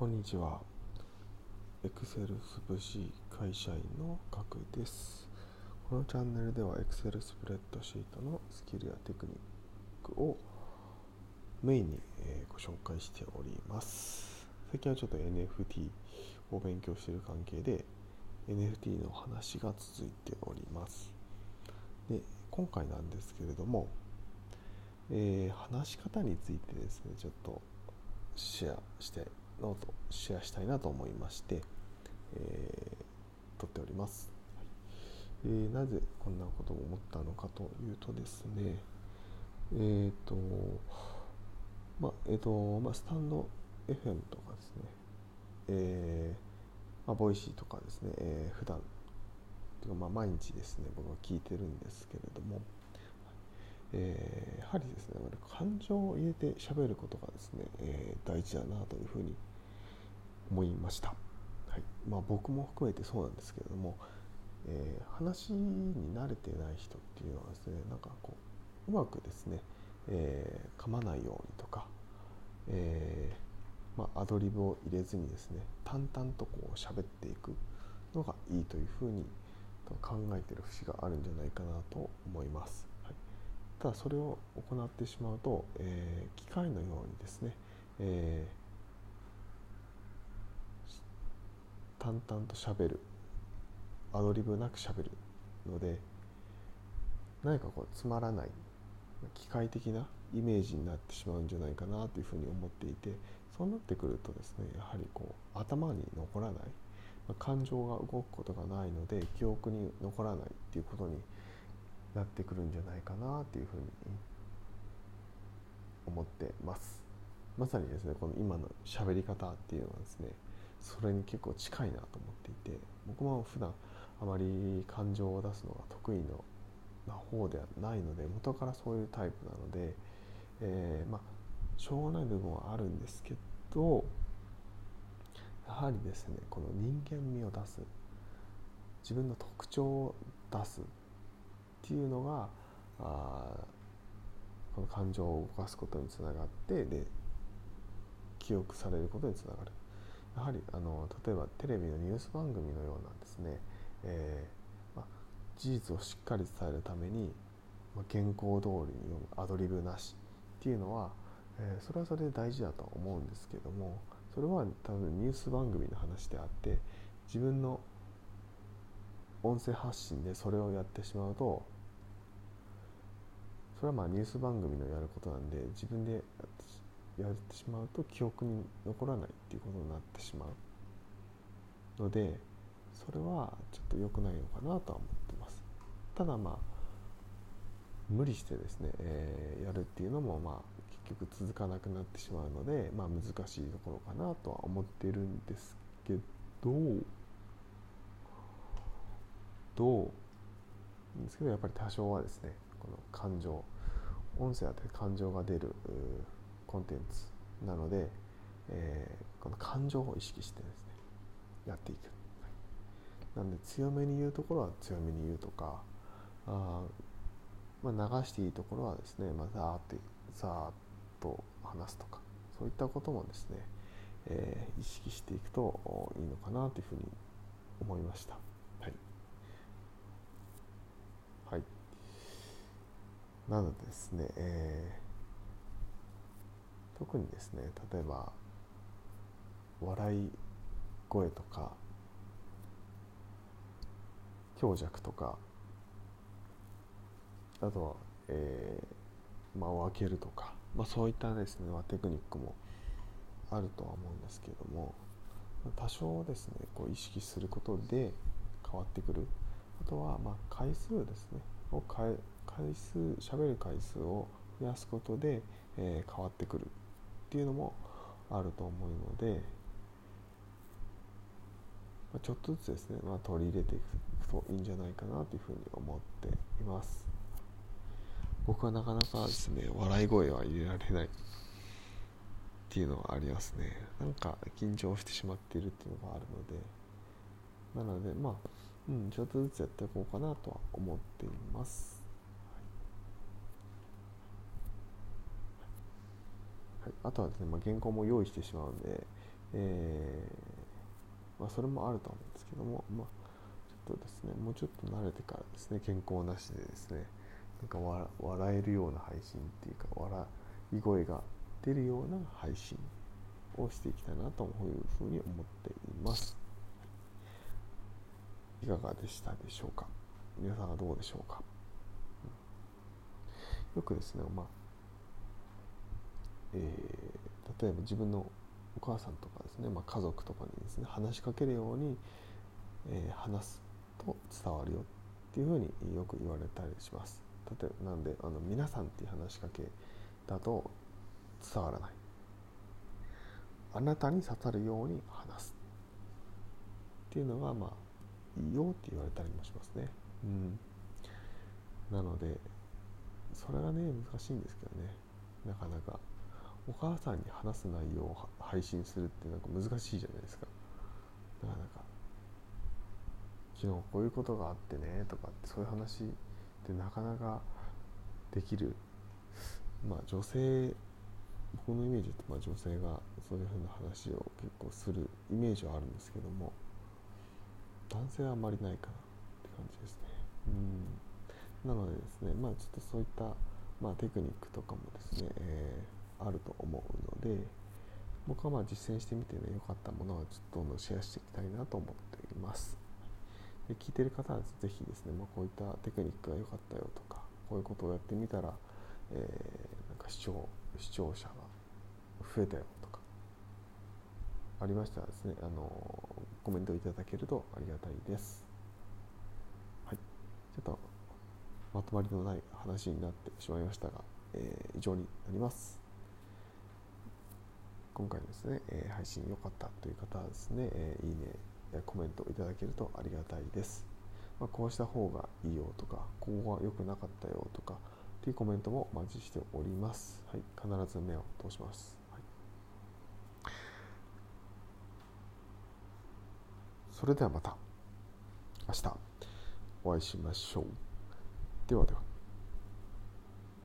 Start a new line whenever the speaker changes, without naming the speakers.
こんにちは。エクセルスプシー会社員のガクです。このチャンネルでは Excel スプレッドシートのスキルやテクニックをメインに、えご紹介しております。最近はちょっと NFT を勉強している関係で NFT の話が続いております。で今回なんですけれども、えー話し方についてですねちょっとシェアしてノートシェアしたいなと思いまして、えー撮っております、はいえーなぜこんなことを思ったのかというとですねえっ、とまあえっ、とまあスタンド FM とかですねえーまあ、 Voicy とかですね、えー普段ていうかまあ毎日ですね僕は聞いてるんですけれども、えーやはりですね感情を入れて喋ることがですね、えー大事だなというふうに思いました、はい。まあ、僕も含めてそうなんですけれども、えー話に慣れてない人っていうのはですねなんかこううまくですね、えー噛まないようにとか、えーまあ、アドリブを入れずにですね淡々とこう喋っていくのがいいというふうに考えてる節があるんじゃないかなと思います、はい、ただそれを行ってしまうと、えー機械のようにですね、えー淡々と喋る。アドリブなく喋るので何かこうつまらない機械的なイメージになってしまうんじゃないかなというふうに思っていてそうなってくるとですねやはりこう頭に残らない感情が動くことがないので記憶に残らないっていうことになってくるんじゃないかなっていうふうに思ってます。まさにですねこの今の喋り方っていうのはですねそれに結構近いなと思っていて僕も普段あまり感情を出すのが得意の方ではないので元からそういうタイプなので、えーまあしょうがない部分はあるんですけどやはりですねこの人間味を出す自分の特徴を出すっていうのがあこの感情を動かすことにつながってで記憶されることにつながる。やはりあの例えばテレビのニュース番組のようなですね、えーまあ、事実をしっかり伝えるために、まあ、原稿通りに読むアドリブなしっていうのは、えーそれはそれで大事だと思うんですけどもそれは多分ニュース番組の話であって自分の音声発信でそれをやってしまうとそれはまあニュース番組のやることなんで自分でやってしまうと記憶に残らないっていうことになってしまうのでそれはちょっと良くないのかなとは思ってます。ただまあ無理してですね、えーやるっていうのもまあ結局続かなくなってしまうので、まあ、難しいところかなとは思っているんですけどどうですけどやっぱり多少はですねこの感情音声だって感情が出るコンテンツなので、えーこの感情を意識してですねやっていく、はい。なので強めに言うところは強めに言うとかあ、まあ、流していいところはですね、まあ、ざーってざーっと話すとかそういったこともですね、えー意識していくといいのかなというふうに思いました。はい、はい、なのでですね、えー特にですね例えば笑い声とか強弱とかあとは、えー間を空けるとか、まあ、そういったですね、ま、テクニックもあるとは思うんですけども多少ですねこう意識することで変わってくる。あとはまあ回数ですねを変え回数喋る回数を増やすことで、えー変わってくる。っていうのもあると思うので、まちょっとずつですね、まあ、取り入れていくといいんじゃないかなというふうに思っています。僕はなかなかですね笑い声は入れられないっていうのはありますね。なんか緊張してしまっているっていうのがあるので。なのでまあうんちょっとずつやっていこうかなとは思っています。はい、あとはですね、まあ、原稿も用意してしまうので、えー、まあ、それもあると思うんですけども、まあ、ちょっとですねもうちょっと慣れてからですね健康なしでですねなんか笑えるような配信っていうか笑い声が出るような配信をしていきたいなというふうに思っています。いかがでしたでしょうか？皆さんはどうでしょうか、よくですね、まあえー、例えば自分のお母さんとかですね、まあ、家族とかにですね話しかけるように、えー、話すと伝わるよっていうふうによく言われたりします。例えばなんであの皆さんっていう話しかけだと伝わらない。あなたに刺さるように話す。っていうのがまあいいよって言われたりもしますね。うん。なのでそれがね難しいんですけどね。なかなか。お母さんに話す内容を配信するってなんか難しいじゃないですか。なかなか。昨日こういうことがあってねとかってそういう話ってなかなかできる。まあ女性僕のイメージってまあ女性がそういうふうな話を結構するイメージはあるんですけども。男性はあまりないかなって感じですね。うん。なのでですねまあちょっとそういった、まあ、テクニックとかもですね、えー、あると思うので僕はまあ実践してみてね良かったものはちょっとどんどんシェアしていきたいなと思っています。で聞いてる方はぜひですね、まあ、こういったテクニックが良かったよとかこういうことをやってみたら、えー、なんか視聴視聴者が増えたよとかありましたらですねあのコメントいただけるとありがたいです。はい。ちょっとまとまりのない話になってしまいましたが、えー、以上になります。今回ですね、えー、配信良かったという方はですね、えー、いいねやコメントいただけるとありがたいです、まあ、こうした方がいいよとかここは良くなかったよとかというコメントもお待ちしております。はい、必ず目を通します。それではまた明日お会いしましょう。ではでは。